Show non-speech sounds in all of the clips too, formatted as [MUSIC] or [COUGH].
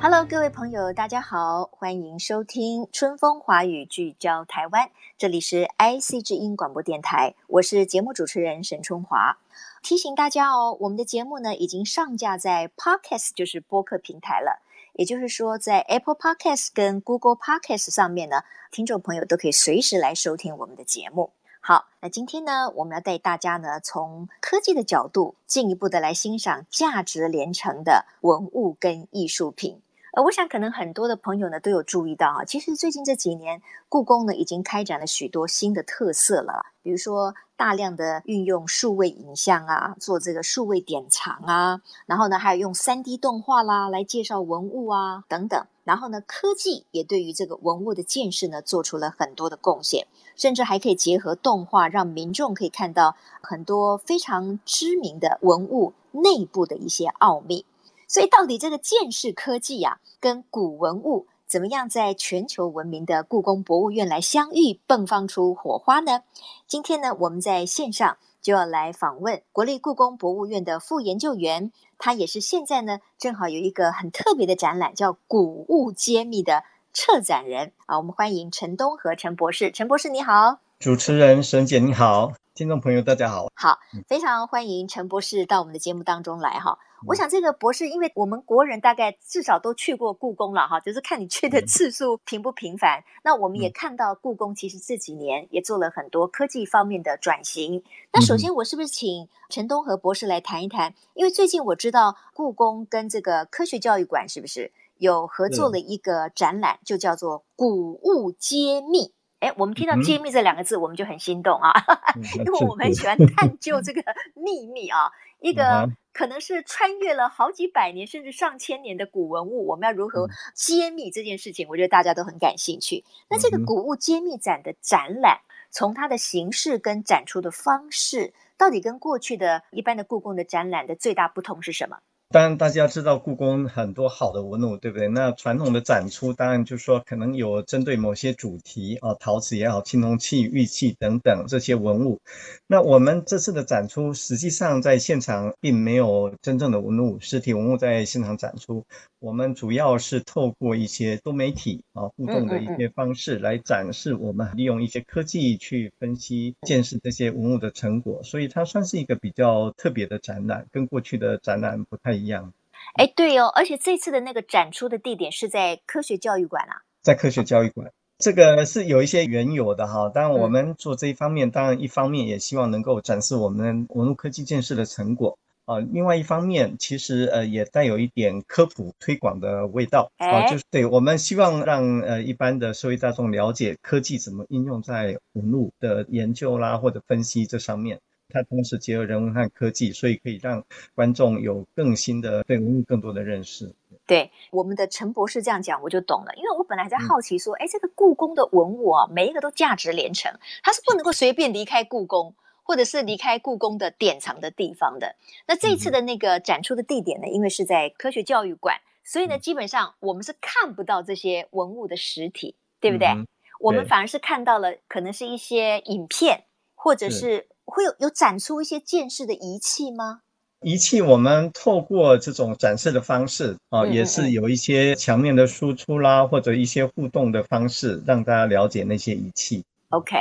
Hello，各位朋友，大家好，欢迎收听《春风华语》，聚焦台湾。这里是 IC 之音广播电台，我是节目主持人沈春华。提醒大家哦，我们的节目呢已经上架在 Podcast，就是播客平台了。也就是说，在 Apple Podcast 跟 Google Podcast 上面呢，听众朋友都可以随时来收听我们的节目。好，那今天呢，我们要带大家呢，从科技的角度，进一步的来欣赏价值连城的文物跟艺术品。我想可能很多的朋友呢都有注意到啊，其实最近这几年，故宫呢已经开展了许多新的特色了，比如说大量的运用数位影像啊，做这个数位典藏啊，然后呢还有用 3D 动画啦来介绍文物啊等等，然后呢科技也对于这个文物的建设呢做出了很多的贡献，甚至还可以结合动画，让民众可以看到很多非常知名的文物内部的一些奥秘。所以，到底这个鉴识科技呀、啊，跟古文物怎么样在全球闻名的故宫博物院来相遇，迸放出火花呢？今天呢，我们在线上就要来访问国立故宫博物院的副研究员，他也是现在呢正好有一个很特别的展览，叫“古物揭秘”的策展人啊。我们欢迎陈东和陈博士，陈博士你好，主持人沈姐你好。听众朋友，大家好。好，非常欢迎陈博士到我们的节目当中来哈。我想这个博士，因为我们国人大概至少都去过故宫了哈，就是看你去的次数频不频繁。那我们也看到故宫其实这几年也做了很多科技方面的转型。那首先，我是不是请陈东和博士来谈一谈？因为最近我知道故宫跟这个科学教育馆是不是有合作了一个展览，就叫做“古物揭秘”。哎，我们听到“揭秘”这两个字，我们就很心动啊，嗯、因为我们很喜欢探究这个秘密啊。一个可能是穿越了好几百年甚至上千年的古文物，我们要如何揭秘这件事情？我觉得大家都很感兴趣。那这个古物揭秘展的展览，从它的形式跟展出的方式，到底跟过去的一般的故宫的展览的最大不同是什么？当然，大家知道故宫很多好的文物，对不对？那传统的展出，当然就是说可能有针对某些主题啊，陶瓷也好，青铜器、玉器等等这些文物。那我们这次的展出，实际上在现场并没有真正的文物，实体文物在现场展出。我们主要是透过一些多媒体啊互动的一些方式来展示，我们利用一些科技去分析、见识这些文物的成果，所以它算是一个比较特别的展览，跟过去的展览不太一样。哎，对哦，而且这次的那个展出的地点是在科学教育馆啊，在科学教育馆，这个是有一些缘由的哈。当然，我们做这一方面，当然一方面也希望能够展示我们文物科技建设的成果啊。另外一方面，其实呃也带有一点科普推广的味道啊，就是对我们希望让呃一般的社会大众了解科技怎么应用在文物的研究啦或者分析这上面。它同时结合人文和科技，所以可以让观众有更新的对文物更多的认识。对我们的陈博士这样讲，我就懂了。因为我本来在好奇说，哎、嗯，这个故宫的文物啊，每一个都价值连城，它是不能够随便离开故宫，或者是离开故宫的典藏的地方的。那这一次的那个展出的地点呢，因为是在科学教育馆，所以呢，基本上我们是看不到这些文物的实体，对不对？嗯、对，我们反而是看到了可能是一些影片，或者是。会有有展出一些鉴识的仪器吗？仪器我们透过这种展示的方式啊，也是有一些墙面的输出啦，或者一些互动的方式，让大家了解那些仪器。OK，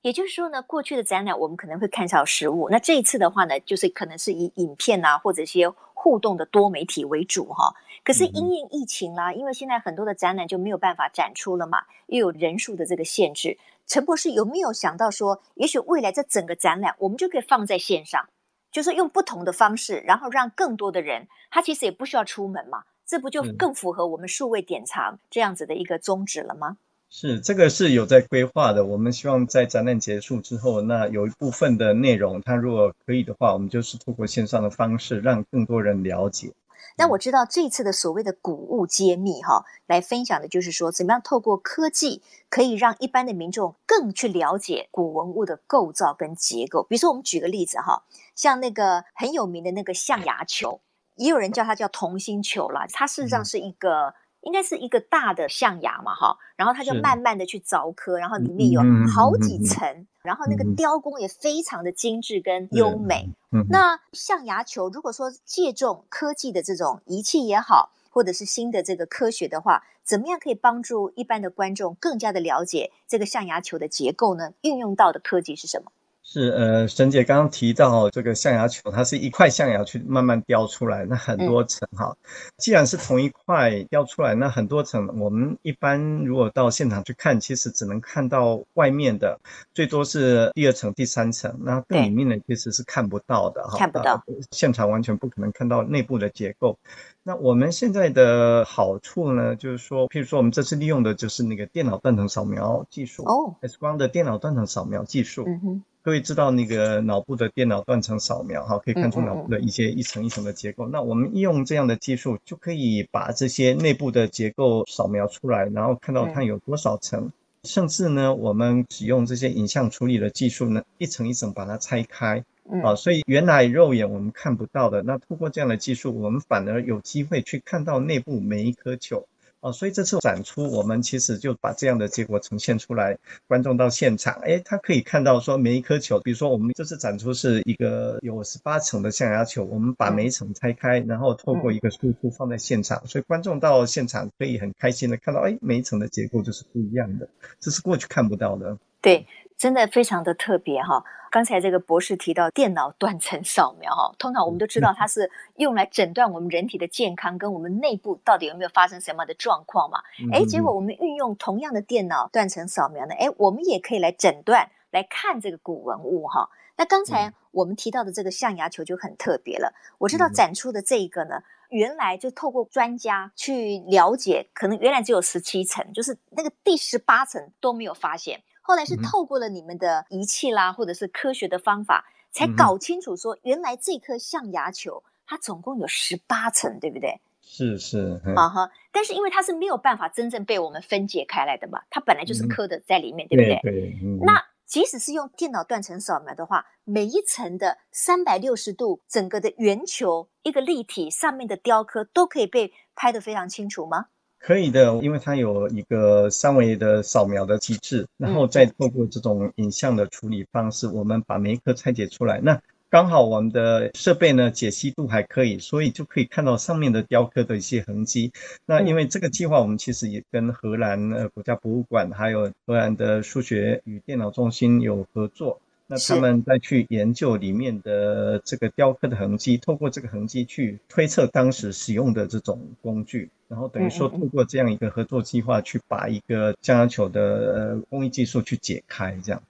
也就是说呢，过去的展览我们可能会看到实物，那这一次的话呢，就是可能是以影片啊，或者一些互动的多媒体为主哈。可是因应疫情啦，因为现在很多的展览就没有办法展出了嘛，又有人数的这个限制。陈博士有没有想到说，也许未来这整个展览我们就可以放在线上，就是用不同的方式，然后让更多的人，他其实也不需要出门嘛，这不就更符合我们数位典藏这样子的一个宗旨了吗？是，这个是有在规划的。我们希望在展览结束之后，那有一部分的内容，它如果可以的话，我们就是透过线上的方式，让更多人了解。那我知道这次的所谓的古物揭秘哈，来分享的就是说，怎么样透过科技可以让一般的民众更去了解古文物的构造跟结构。比如说，我们举个例子哈，像那个很有名的那个象牙球，也有人叫它叫同心球啦，它事实上是一个。应该是一个大的象牙嘛，哈，然后它就慢慢的去凿刻，然后里面有好几层，然后那个雕工也非常的精致跟优美。嗯那象牙球，如果说借重科技的这种仪器也好，或者是新的这个科学的话，怎么样可以帮助一般的观众更加的了解这个象牙球的结构呢？运用到的科技是什么？是呃，沈姐刚刚提到这个象牙球，它是一块象牙去慢慢雕出来，那很多层哈。嗯、既然是同一块雕出来，那很多层，我们一般如果到现场去看，其实只能看到外面的，最多是第二层、第三层，那更里面的其实是看不到的哈。看不到，现场完全不可能看到内部的结构。那我们现在的好处呢，就是说，譬如说我们这次利用的就是那个电脑断层扫描技术哦，X 光的电脑断层扫描技术。嗯哼。各位知道那个脑部的电脑断层扫描，哈，可以看出脑部的一些一层一层的结构。嗯嗯嗯，那我们用这样的技术，就可以把这些内部的结构扫描出来，然后看到它有多少层。嗯、甚至呢，我们使用这些影像处理的技术呢，一层一层把它拆开，嗯、啊，所以原来肉眼我们看不到的，那通过这样的技术，我们反而有机会去看到内部每一颗球。哦，所以这次展出，我们其实就把这样的结果呈现出来，观众到现场，诶，他可以看到说每一颗球，比如说我们这次展出是一个有十八层的象牙球，我们把每一层拆开，然后透过一个输出放在现场，所以观众到现场可以很开心的看到，诶，每一层的结构就是不一样的，这是过去看不到的。对。真的非常的特别哈！刚才这个博士提到电脑 [LAUGHS] 断层扫描哈，通常我们都知道它是用来诊断我们人体的健康跟我们内部到底有没有发生什么样的状况嘛。哎，结果我们运用同样的电脑断层扫描呢，哎，我们也可以来诊断来看这个古文物哈。那刚才我们提到的这个象牙球就很特别了。我知道展出的这一个呢，原来就透过专家去了解，可能原来只有十七层，就是那个第十八层都没有发现。后来是透过了你们的仪器啦，或者是科学的方法，才搞清楚说，原来这颗象牙球它总共有十八层，对不对？是是。啊哈，但是因为它是没有办法真正被我们分解开来的嘛，它本来就是刻的在里面，对不对？对。那即使是用电脑断层扫描的话，每一层的三百六十度，整个的圆球一个立体上面的雕刻都可以被拍得非常清楚吗？可以的，因为它有一个三维的扫描的机制，然后再透过这种影像的处理方式，我们把每一颗拆解出来。那刚好我们的设备呢，解析度还可以，所以就可以看到上面的雕刻的一些痕迹。那因为这个计划，我们其实也跟荷兰呃国家博物馆，还有荷兰的数学与电脑中心有合作。那他们再去研究里面的这个雕刻的痕迹，透过这个痕迹去推测当时使用的这种工具，然后等于说透过这样一个合作计划，去把一个象牙球的工艺技术去解开，这样。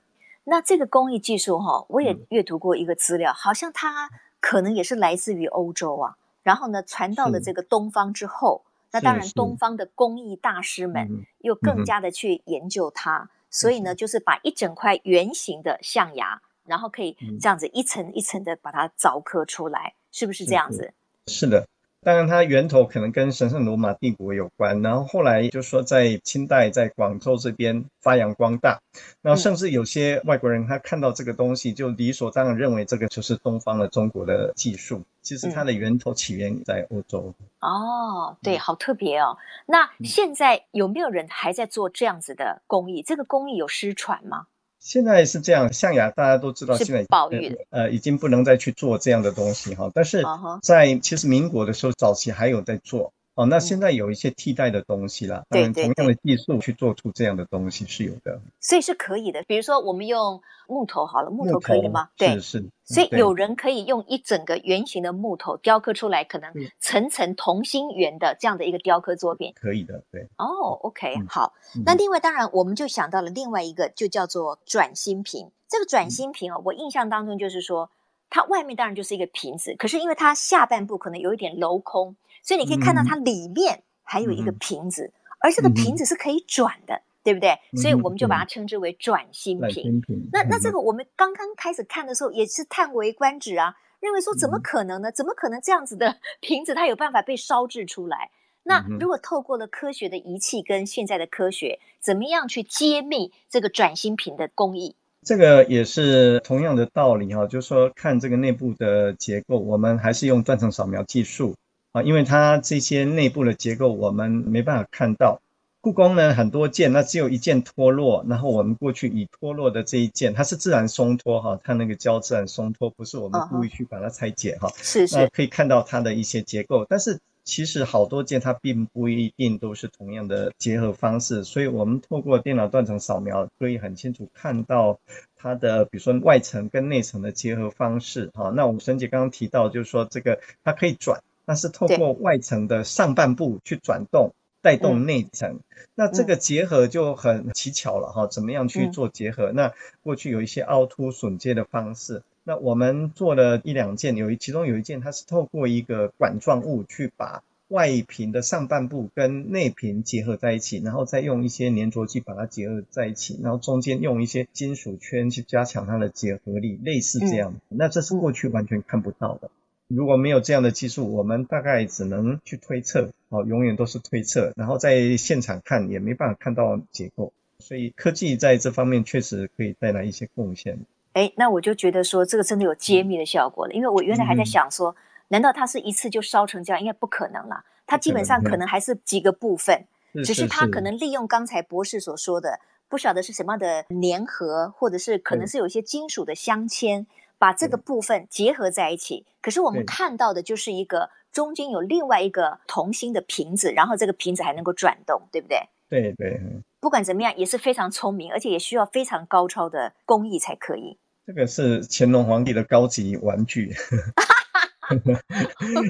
那这个工艺技术哈，我也阅读过一个资料，嗯、好像它可能也是来自于欧洲啊，然后呢传到了这个东方之后，那当然东方的工艺大师们又更加的去研究它。所以呢，就是把一整块圆形的象牙，然后可以这样子一层一层的把它凿刻出来，是不是这样子？是的。当然，它源头可能跟神圣罗马帝国有关，然后后来就说在清代在广州这边发扬光大，然后甚至有些外国人他看到这个东西，就理所当然认为这个就是东方的中国的技术，其实它的源头起源在欧洲。嗯、哦，对，好特别哦。那现在有没有人还在做这样子的工艺？这个工艺有失传吗？现在是这样，象牙大家都知道，现在是保育呃，已经不能再去做这样的东西哈。但是在其实民国的时候，早期还有在做。哦，那现在有一些替代的东西啦，当然同样的技术去做出这样的东西是有的，所以是可以的。比如说我们用木头好了，木头可以吗？对，是是。所以有人可以用一整个圆形的木头雕刻出来，可能层层同心圆的这样的一个雕刻作品，可以的，对。哦，OK，好。那另外当然我们就想到了另外一个，就叫做转心瓶。这个转心瓶啊，我印象当中就是说，它外面当然就是一个瓶子，可是因为它下半部可能有一点镂空。所以你可以看到它里面还有一个瓶子，嗯、而这个瓶子是可以转的，嗯、对不对？嗯、所以我们就把它称之为转心瓶。那那这个我们刚刚开始看的时候也是叹为观止啊，认为说怎么可能呢？怎么可能这样子的 [LAUGHS] 瓶子它有办法被烧制出来？那如果透过了科学的仪器跟现在的科学，怎么样去揭秘这个转心瓶的工艺？这个也是同样的道理哈，就是说看这个内部的结构，我们还是用断层扫描技术啊，因为它这些内部的结构我们没办法看到。故宫呢，很多件，那只有一件脱落，然后我们过去已脱落的这一件，它是自然松脱哈，它那个胶自然松脱，不是我们故意去把它拆解哈。是是。那可以看到它的一些结构，但是其实好多件它并不一定都是同样的结合方式，所以我们透过电脑断层扫描，可以很清楚看到它的，比如说外层跟内层的结合方式哈。那我们沈姐刚刚提到，就是说这个它可以转，但是透过外层的上半部去转动。带动内层，嗯、那这个结合就很奇巧了哈。怎么样去做结合？嗯、那过去有一些凹凸损接的方式，那我们做了一两件，有一其中有一件，它是透过一个管状物去把外瓶的上半部跟内瓶结合在一起，然后再用一些粘着剂把它结合在一起，然后中间用一些金属圈去加强它的结合力，类似这样。嗯、那这是过去完全看不到的。如果没有这样的技术，我们大概只能去推测，哦，永远都是推测，然后在现场看也没办法看到结构，所以科技在这方面确实可以带来一些贡献。哎，那我就觉得说这个真的有揭秘的效果了，因为我原来还在想说，嗯、难道它是一次就烧成这样？应该不可能啦，它基本上可能还是几个部分，只是它可能利用刚才博士所说的，不晓得是什么样的粘合，或者是可能是有一些金属的镶嵌。把这个部分结合在一起，可是我们看到的就是一个中间有另外一个同心的瓶子，然后这个瓶子还能够转动，对不对？对对。不管怎么样，也是非常聪明，而且也需要非常高超的工艺才可以。这个是乾隆皇帝的高级玩具。[LAUGHS]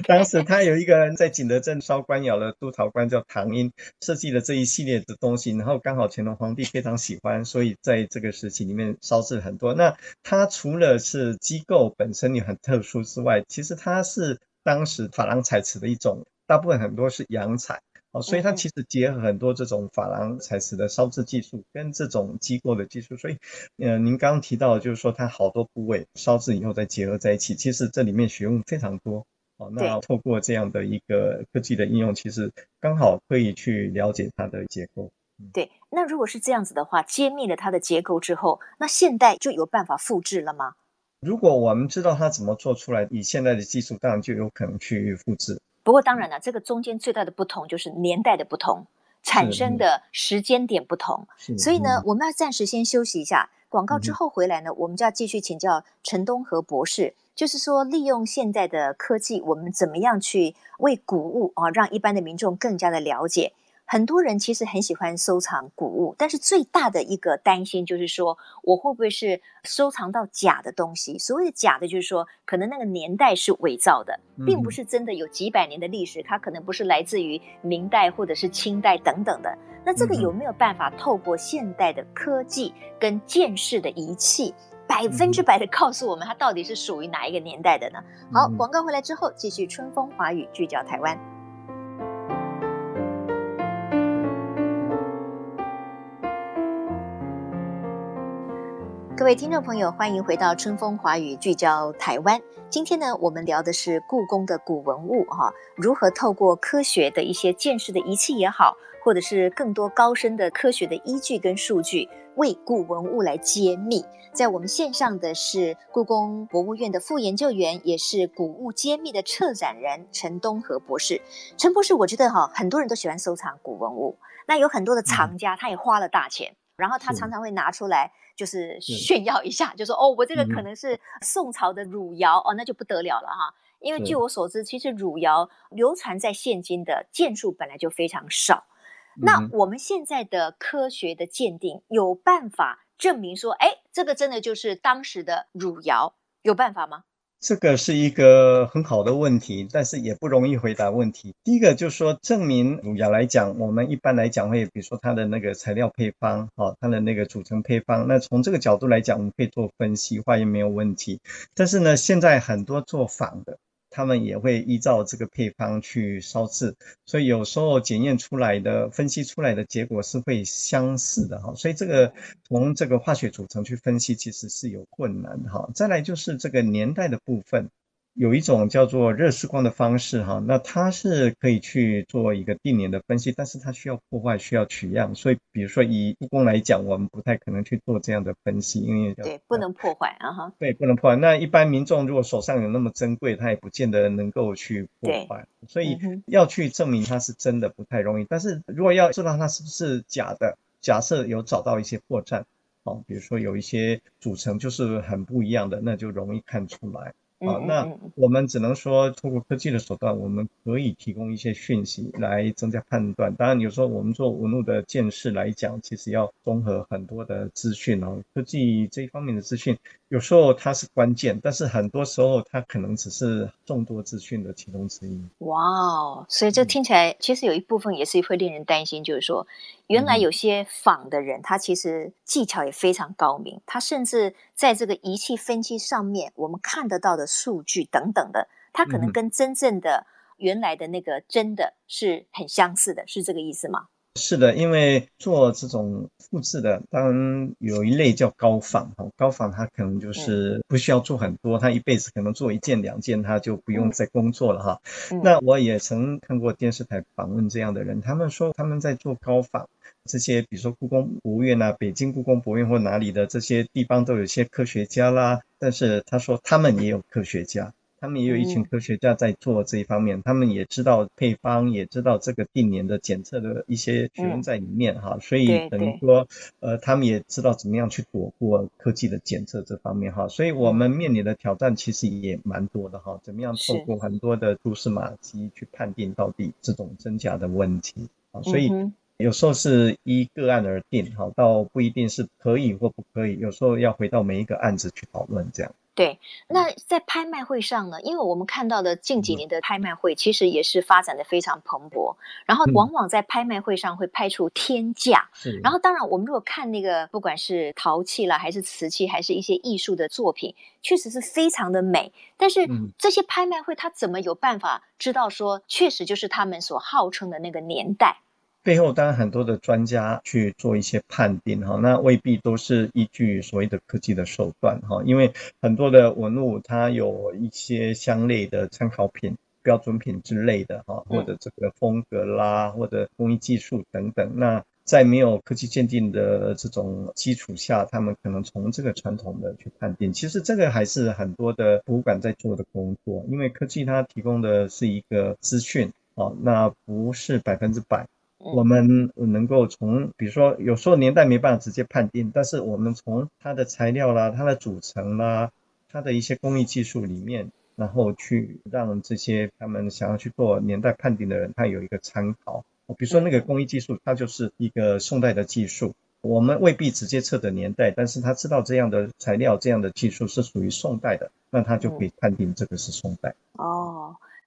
当时他有一个人在景德镇烧官窑的督陶官叫唐英，设计了这一系列的东西，然后刚好乾隆皇帝非常喜欢，所以在这个时期里面烧制很多。那它除了是机构本身也很特殊之外，其实它是当时珐琅彩瓷的一种，大部分很多是洋彩。哦，所以它其实结合很多这种珐琅彩瓷的烧制技术跟这种机构的技术，所以，呃，您刚刚提到就是说它好多部位烧制以后再结合在一起，其实这里面学问非常多。哦，那透过这样的一个科技的应用，其实刚好可以去了解它的结构。对，那如果是这样子的话，揭秘了它的结构之后，那现代就有办法复制了吗？如果我们知道它怎么做出来，以现在的技术，当然就有可能去复制。不过当然了，这个中间最大的不同就是年代的不同，产生的时间点不同。所以呢，我们要暂时先休息一下，广告之后回来呢，我们就要继续请教陈东和博士，就是说利用现在的科技，我们怎么样去为谷物啊，让一般的民众更加的了解。很多人其实很喜欢收藏古物，但是最大的一个担心就是说，我会不会是收藏到假的东西？所谓的假的，就是说可能那个年代是伪造的，并不是真的有几百年的历史，它可能不是来自于明代或者是清代等等的。那这个有没有办法透过现代的科技跟鉴识的仪器，百分之百的告诉我们它到底是属于哪一个年代的呢？好，广告回来之后，继续春风华语聚焦台湾。各位听众朋友，欢迎回到春风华语聚焦台湾。今天呢，我们聊的是故宫的古文物哈，如何透过科学的一些见识的仪器也好，或者是更多高深的科学的依据跟数据，为古文物来揭秘。在我们线上的是故宫博物院的副研究员，也是古物揭秘的策展人陈东和博士。陈博士，我觉得哈，很多人都喜欢收藏古文物，那有很多的藏家，他也花了大钱。然后他常常会拿出来，就是炫耀一下，就说哦，我这个可能是宋朝的汝窑哦，那就不得了了哈。因为据我所知，其实汝窑流传在现今的件数本来就非常少。那我们现在的科学的鉴定有办法证明说，哎，这个真的就是当时的汝窑，有办法吗？这个是一个很好的问题，但是也不容易回答问题。第一个就是说，证明乳牙来讲，我们一般来讲会，比如说它的那个材料配方，哈，它的那个组成配方，那从这个角度来讲，我们可以做分析，化验没有问题。但是呢，现在很多做仿的。他们也会依照这个配方去烧制，所以有时候检验出来的、分析出来的结果是会相似的哈。所以这个从这个化学组成去分析，其实是有困难的哈。再来就是这个年代的部分，有一种叫做热释光的方式哈，那它是可以去做一个定年的分析，但是它需要破坏，需要取样，所以比如说以故宫来讲，我们不太可能去做这样的分析，因为对不能破坏啊哈，对不能破坏。那一般民众如果手上有那么珍贵，他也不见得能够去破坏，所以要去证明它是真的不太容易。但是如果要知道它是不是假的，假设有找到一些破绽，哦，比如说有一些组成就是很不一样的，那就容易看出来。好，那我们只能说，通过科技的手段，我们可以提供一些讯息来增加判断。当然，有时候我们做文物的建设来讲，其实要综合很多的资讯哦。科技这一方面的资讯，有时候它是关键，但是很多时候它可能只是众多资讯的其中之一。哇哦，所以这听起来其实有一部分也是会令人担心，就是说。原来有些仿的人，他其实技巧也非常高明，他甚至在这个仪器分析上面，我们看得到的数据等等的，他可能跟真正的原来的那个真的是很相似的，是这个意思吗？是的，因为做这种复制的，当然有一类叫高仿哈，高仿他可能就是不需要做很多，他一辈子可能做一件两件，他就不用再工作了哈。那我也曾看过电视台访问这样的人，他们说他们在做高仿。这些，比如说故宫博物院啊，北京故宫博物院或哪里的这些地方，都有些科学家啦。但是他说，他们也有科学家，他们也有一群科学家在做这一方面，他们也知道配方，也知道这个定年的检测的一些学问在里面哈。所以等于说，呃，他们也知道怎么样去躲过科技的检测这方面哈。所以我们面临的挑战其实也蛮多的哈。怎么样透过很多的蛛丝马迹去判定到底这种真假的问题啊？所以。有时候是依个案而定，哈，倒不一定是可以或不可以。有时候要回到每一个案子去讨论，这样。对，那在拍卖会上呢？因为我们看到的近几年的拍卖会，其实也是发展的非常蓬勃。然后往往在拍卖会上会拍出天价。是。然后当然，我们如果看那个，不管是陶器啦，还是瓷器，还是一些艺术的作品，确实是非常的美。但是这些拍卖会，它怎么有办法知道说，确实就是他们所号称的那个年代？背后当然很多的专家去做一些判定哈，那未必都是依据所谓的科技的手段哈，因为很多的文物它有一些相类的参考品、标准品之类的哈，或者这个风格啦，或者工艺技术等等。那在没有科技鉴定的这种基础下，他们可能从这个传统的去判定。其实这个还是很多的博物馆在做的工作，因为科技它提供的是一个资讯啊，那不是百分之百。我们能够从，比如说，有时候年代没办法直接判定，但是我们从它的材料啦、它的组成啦、它的一些工艺技术里面，然后去让这些他们想要去做年代判定的人，他有一个参考。比如说那个工艺技术，它就是一个宋代的技术，我们未必直接测的年代，但是他知道这样的材料、这样的技术是属于宋代的，那他就可以判定这个是宋代。哦。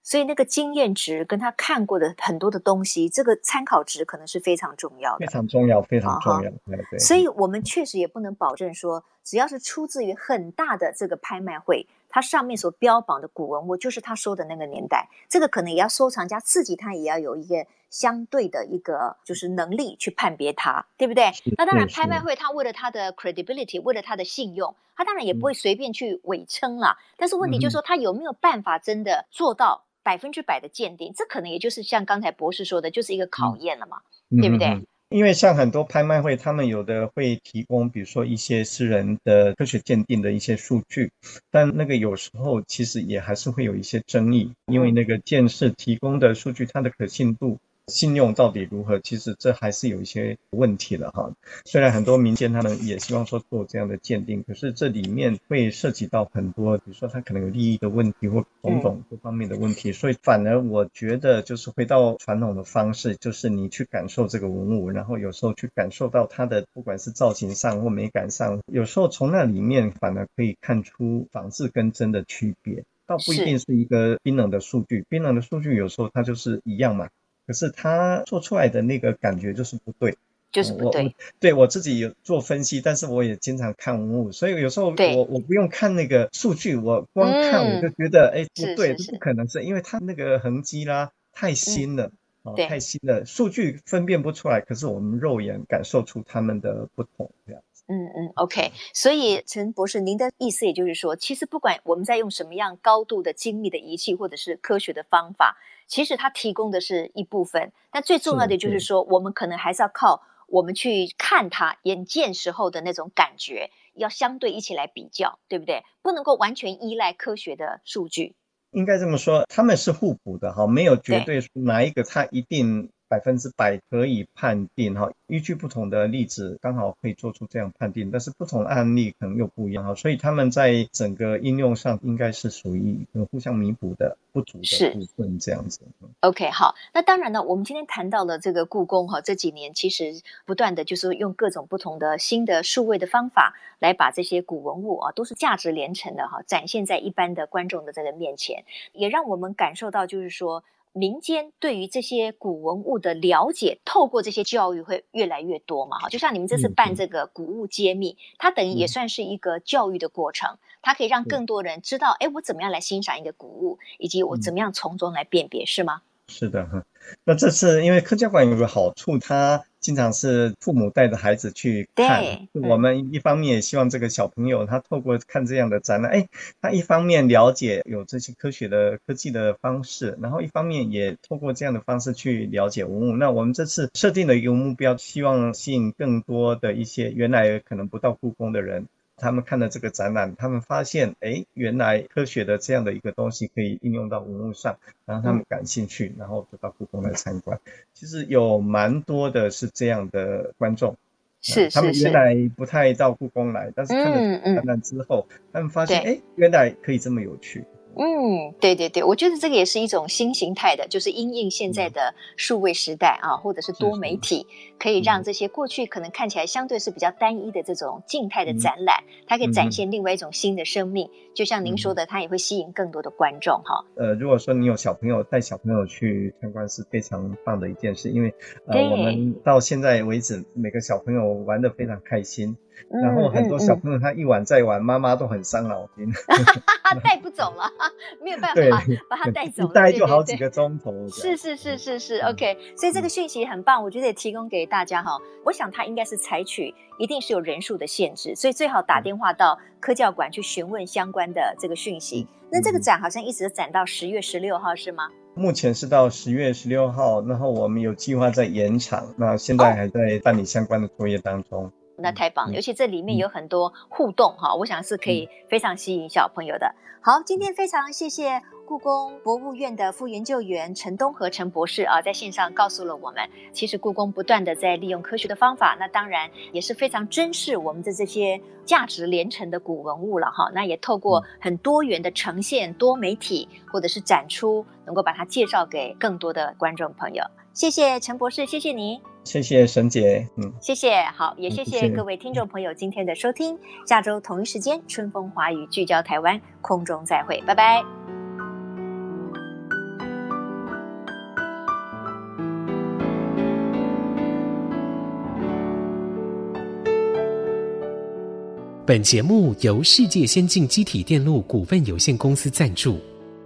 所以那个经验值跟他看过的很多的东西，这个参考值可能是非常重要的。非常重要，非常重要。对对。所以我们确实也不能保证说，只要是出自于很大的这个拍卖会，它上面所标榜的古文物就是他说的那个年代。这个可能也要收藏家自己，他也要有一个相对的一个就是能力去判别它，对不对？那当然，拍卖会他为了他的 credibility，为了他的信用，他当然也不会随便去伪称了。但是问题就是说，他有没有办法真的做到？百分之百的鉴定，这可能也就是像刚才博士说的，就是一个考验了嘛，嗯、对不对？因为像很多拍卖会，他们有的会提供，比如说一些私人的科学鉴定的一些数据，但那个有时候其实也还是会有一些争议，因为那个鉴识提供的数据，它的可信度。信用到底如何？其实这还是有一些问题的哈。虽然很多民间他们也希望说做这样的鉴定，可是这里面会涉及到很多，比如说他可能有利益的问题或种种各方面的问题，所以反而我觉得就是回到传统的方式，就是你去感受这个文物，然后有时候去感受到它的不管是造型上或美感上，有时候从那里面反而可以看出仿制跟真的区别，倒不一定是一个冰冷的数据，冰冷的数据有时候它就是一样嘛。可是他做出来的那个感觉就是不对，就是不对。对我自己有做分析，但是我也经常看文物，所以有时候我我不用看那个数据，我光看我就觉得哎、嗯、不对，这不可能是，因为它那个痕迹啦太新了，嗯、啊太新了，数据分辨不出来，可是我们肉眼感受出它们的不同这样子。嗯嗯，OK。所以陈博士，您的意思也就是说，其实不管我们在用什么样高度的精密的仪器，或者是科学的方法，其实它提供的是一部分，但最重要的就是说，我们可能还是要靠我们去看它眼见时候的那种感觉，要相对一起来比较，对不对？不能够完全依赖科学的数据。应该这么说，他们是互补的哈，没有绝对哪一个它一定。百分之百可以判定哈，依据不同的例子，刚好可以做出这样判定，但是不同案例可能又不一样哈，所以他们在整个应用上应该是属于互相弥补的不足的部分这样子。OK，好，那当然呢，我们今天谈到了这个故宫哈，这几年其实不断的就是用各种不同的新的数位的方法来把这些古文物啊，都是价值连城的哈，展现在一般的观众的这个面前，也让我们感受到就是说。民间对于这些古文物的了解，透过这些教育会越来越多嘛？哈，就像你们这次办这个古物揭秘，它等于也算是一个教育的过程，它可以让更多人知道，哎，我怎么样来欣赏一个古物，以及我怎么样从中来辨别，是吗？是的，哈。那这次因为科教馆有个好处，它经常是父母带着孩子去看。我们一方面也希望这个小朋友他透过看这样的展览，哎，他一方面了解有这些科学的科技的方式，然后一方面也透过这样的方式去了解文物。那我们这次设定了一个目标，希望吸引更多的一些原来可能不到故宫的人。他们看了这个展览，他们发现，哎，原来科学的这样的一个东西可以应用到文物上，然后他们感兴趣，然后就到故宫来参观。其实有蛮多的是这样的观众，是，他们原来不太到故宫来，但是看了展览之后，他们发现，哎，原来可以这么有趣。嗯，对对对，我觉得这个也是一种新形态的，就是因应现在的数位时代啊，或者是多媒体，可以让这些过去可能看起来相对是比较单一的这种静态的展览，它可以展现另外一种新的生命。就像您说的，它也会吸引更多的观众哈。呃，如果说你有小朋友带小朋友去参观是非常棒的一件事，因为呃，我们到现在为止，每个小朋友玩的非常开心。然后很多小朋友他一玩再玩，妈妈都很伤脑筋，[LAUGHS] 带不走了，没有办法把他带走，一带就好几个钟头。是是是是是，OK。所以这个讯息很棒，我觉得也提供给大家哈。我想他应该是采取一定是有人数的限制，所以最好打电话到科教馆去询问相关的这个讯息。那这个展好像一直展到十月十六号是吗？目前是到十月十六号，然后我们有计划在延长，那现在还在办理相关的作业当中。那太棒了，尤其这里面有很多互动哈，我想是可以非常吸引小朋友的。好，今天非常谢谢故宫博物院的副研究员陈东和陈博士啊，在线上告诉了我们，其实故宫不断的在利用科学的方法，那当然也是非常珍视我们的这些价值连城的古文物了哈。那也透过很多元的呈现、多媒体或者是展出，能够把它介绍给更多的观众朋友。谢谢陈博士，谢谢你。谢谢沈姐，嗯，谢谢，好，也谢谢各位听众朋友今天的收听，谢谢。下周同一时间，春风华语聚焦台湾，空中再会，拜拜。本节目由世界先进机体电路股份有限公司赞助，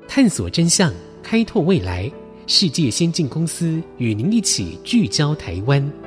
探索真相，开拓未来。世界先进公司与您一起聚焦台湾。